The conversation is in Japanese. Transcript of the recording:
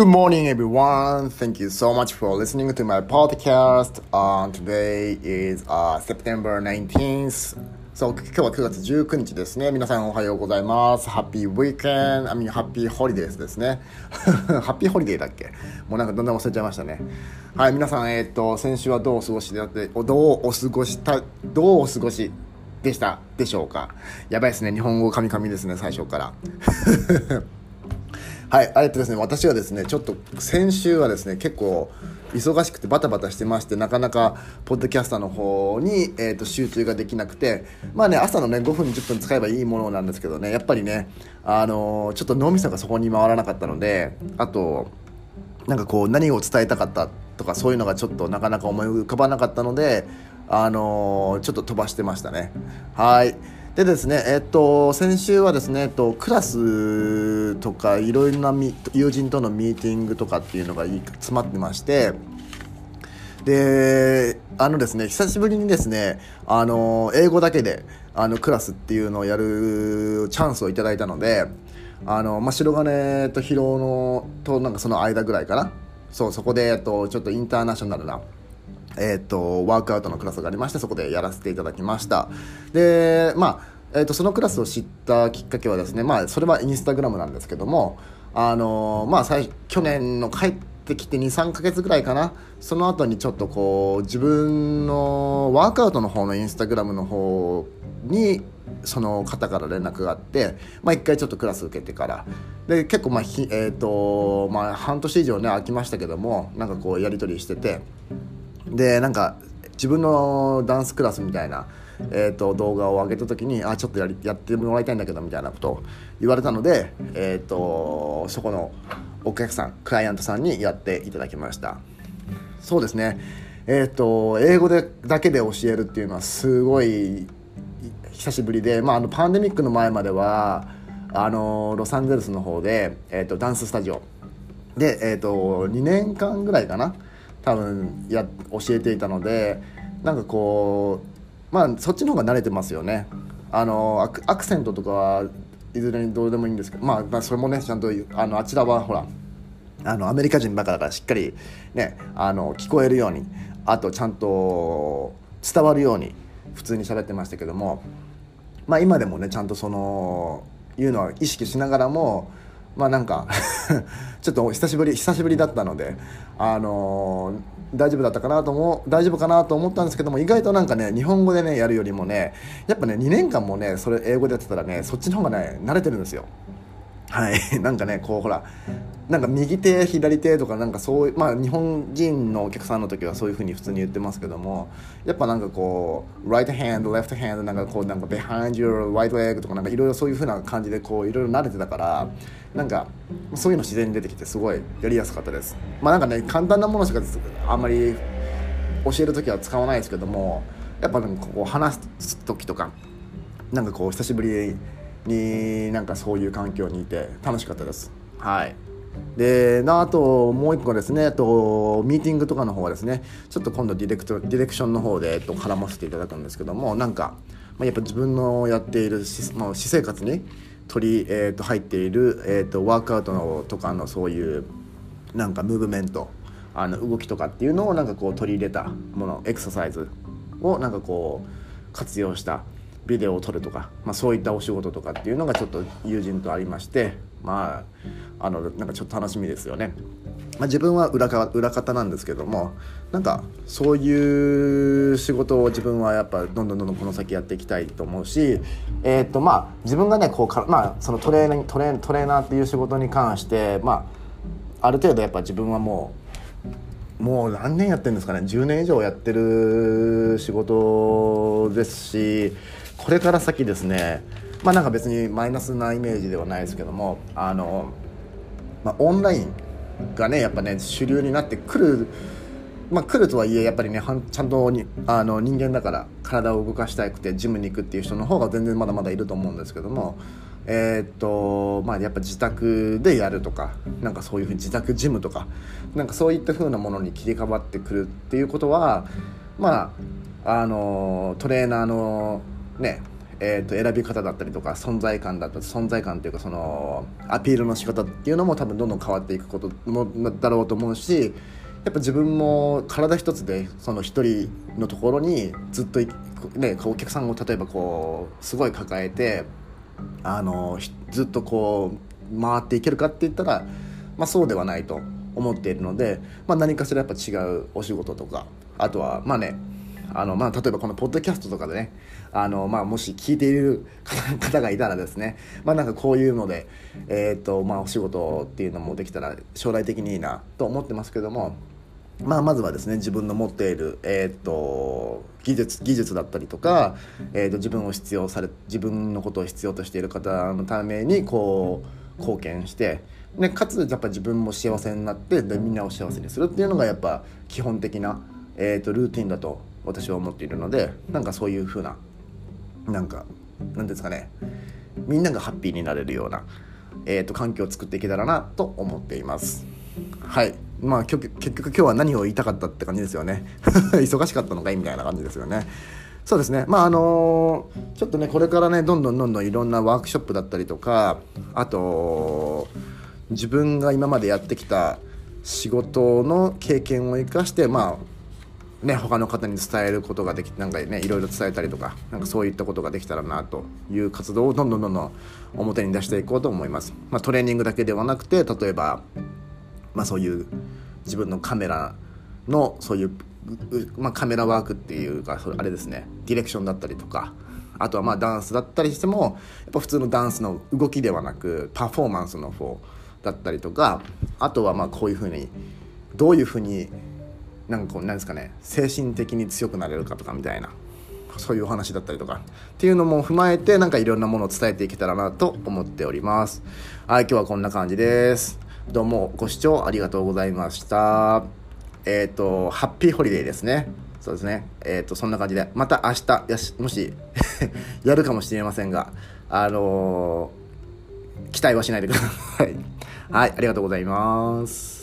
Good morning, everyone. Thank you so much for listening to my podcast. Uh, today is uh, September 19th. そう、今日は9月19日ですね。皆さんおはようございます。ハッピーウィーケン I mean, ハッピーホリデーズですね。ハッピーホリデーだっけ？もうなんかどんどん忘れちゃいましたね。はい、皆さん、えっ、と、先週はどうお過ごしであって、どうお過ごした、どうお過ごしでしたでしょうか？やばいですね。日本語カミカミですね、最初から。はい、えっとですね、私はですね、ちょっと先週はですね、結構忙しくてバタバタしてまして、なかなかポッドキャスターの方に、えー、と集中ができなくて、まあね、朝のね、5分、10分使えばいいものなんですけどね、やっぱりね、あのーちょっと脳みそがそこに回らなかったので、あと、なんかこう何を伝えたかったとかそういうのがちょっとなかなか思い浮かばなかったので、あのーちょっと飛ばしてましたね。はい。でですね、えっと、先週はですね、えっと、クラスとかいろいろな友人とのミーティングとかっていうのが詰まってまして、であのですね久しぶりにですねあの英語だけであのクラスっていうのをやるチャンスをいただいたのであの、まあ、白金と広尾のとなんかその間ぐらいかな。そうそこで、えっと、ちょっとインターナショナルなえー、とワークアウトのクラスがありましてそこでやらせていただきましたでまあえー、とそのクラスを知ったきっかけはですね、まあ、それはインスタグラムなんですけども、あのーまあ、最去年の帰ってきて23か月ぐらいかなその後にちょっとこう自分のワークアウトの方のインスタグラムの方にその方から連絡があって、まあ、1回ちょっとクラス受けてからで結構まあひ、えーとまあ、半年以上ね空きましたけどもなんかこうやり取りしてて。でなんか自分のダンスクラスみたいな、えー、と動画を上げた時にあちょっとやりやってもらいたいんだけどみたいなことを言われたので、えー、とそこのお客さんクライアントさんにやっていただきました。そうですね。えっ、と英語でだけで教えるっていうのはすごい久しぶりで、まあ、あのパンデミックの前まではあのロサンゼルスの方で、えー、とダンススタジオ。で、えー、と2年間ぐらいかな多分や教えていたのでなんかこうまあそっちの方が慣れてますよね。あのアクセントとかはいずれにどうでもいいんですけど、まあ、まあそれもねちゃんとあのあちらはほらあのアメリカ人ばかだからしっかりねあの聞こえるようにあとちゃんと伝わるように普通に喋ってましたけどもまあ今でもねちゃんとそのいうのは意識しながらもまあなんか ちょっと久しぶり久しぶりだったのであのー大丈夫だったかなと思う大丈夫かなと思ったんですけども意外となんかね日本語でねやるよりもねやっぱね2年間もねそれ英語でやってたらねそっちの方がね慣れてるんですよはい。なんかねこうほらなんか右手左手とかなんかそういうまあ日本人のお客さんの時はそういうふうに普通に言ってますけどもやっぱなんかこう right hand left hand なんかこうなんか behind your right leg とかなんかいろいろそういうふうな感じでこういろいろ慣れてたからなんかそういうの自然に出てきてすごいやりやすかったです。まあなんかね簡単なものしかあんまり教える時は使わないですけどもやっぱなんかこう話す時とかなんかこう久しぶりになんかそういう環境にいて楽しかったです。はい。でなあともう一個ですねとミーティングとかの方はですねちょっと今度ディレクトディレクションの方で、えっと、絡ませていただくんですけどもなんか、まあ、やっぱ自分のやっているし、まあ、私生活に取り、えっと入っている、えっとワークアウトのとかのそういうなんかムーブメントあの動きとかっていうのをなんかこう取り入れたものエクササイズをなんかこう活用したビデオを撮るとか、まあ、そういったお仕事とかっていうのがちょっと友人とありましてまああのなんかちょっと楽しみですよね。まあ、自分は裏か裏方なんですけどもなんかそういう仕事を自分はやっぱどんどんどんどんこの先やっていきたいと思うし、えーとまあ、自分がねこうか、まあ、そのトレーナートレトレーナーっていう仕事に関して、まあ、ある程度やっぱ自分はもうもう何年やってるんですかね10年以上やってる仕事ですしこれから先ですねまあなんか別にマイナスなイメージではないですけどもあの、まあ、オンラインがねやっぱね主流になってくるまあ来るとはいえやっぱりねちゃんとにあの人間だから体を動かしたくてジムに行くっていう人の方が全然まだまだいると思うんですけどもえーっとまあやっぱ自宅でやるとかなんかそういうふうに自宅ジムとかなんかそういったふうなものに切り替わってくるっていうことはまああのトレーナーのねえー、と選び方だったりとか存在感だったり存在感というかそのアピールの仕方っていうのも多分どんどん変わっていくこともだろうと思うしやっぱ自分も体一つでその一人のところにずっと、ね、お客さんを例えばこうすごい抱えてあのずっとこう回っていけるかって言ったら、まあ、そうではないと思っているので、まあ、何かしらやっぱ違うお仕事とかあとはまあねあのまあ、例えばこのポッドキャストとかでねあの、まあ、もし聞いている方がいたらですね、まあ、なんかこういうので、えーとまあ、お仕事っていうのもできたら将来的にいいなと思ってますけども、まあ、まずはですね自分の持っている、えーと、技術技術だったりとか、えーと、自分を必要され自分のことを必要としている方のためにこう貢献して。でかつやっぱ自分も幸せになってでみんなを幸せにするっていうのがやっぱ基本的な、えーとルーティンだと私は思っているのでなんかそういう風ななんか何ですかねみんながハッピーになれるような、えーと、環境を作っていけたらなと思っています。はい。まあ結局今日は何を言いたかったって感じですよね。忙しかったのかいみたいな感じですよね。そうですね。まああのー、ちょっとねこれからねどんどんどんどんいろんなワークショップだったりとかあと自分が今までやってきた仕事の経験を生かしてまあね、他の方に伝えることができてなんかねいろいろ伝えたりとかなんかそういったことができたらなという活動をどんどんどんどん表に出していこうと思います、まあ、トレーニングだけではなくて例えば、まあ、そういう自分のカメラのそういう、まあ、カメラワークっていうかあれですねディレクションだったりとかあとはまあダンスだったりしてもやっぱ普通のダンスの動きではなくパフォーマンスの方だったりとかあとはまあこういうふうにどういうふうになんかこうなんですかね精神的に強くなれるかとかみたいなそういうお話だったりとかっていうのも踏まえてなんかいろんなものを伝えていけたらなと思っております。はい今日はこんな感じです。どうもご視聴ありがとうございました。えっ、ー、とハッピーホリデーですね。そうですね。えっ、ー、とそんな感じでまた明日やしもし やるかもしれませんがあのー、期待はしないでください。はいありがとうございます。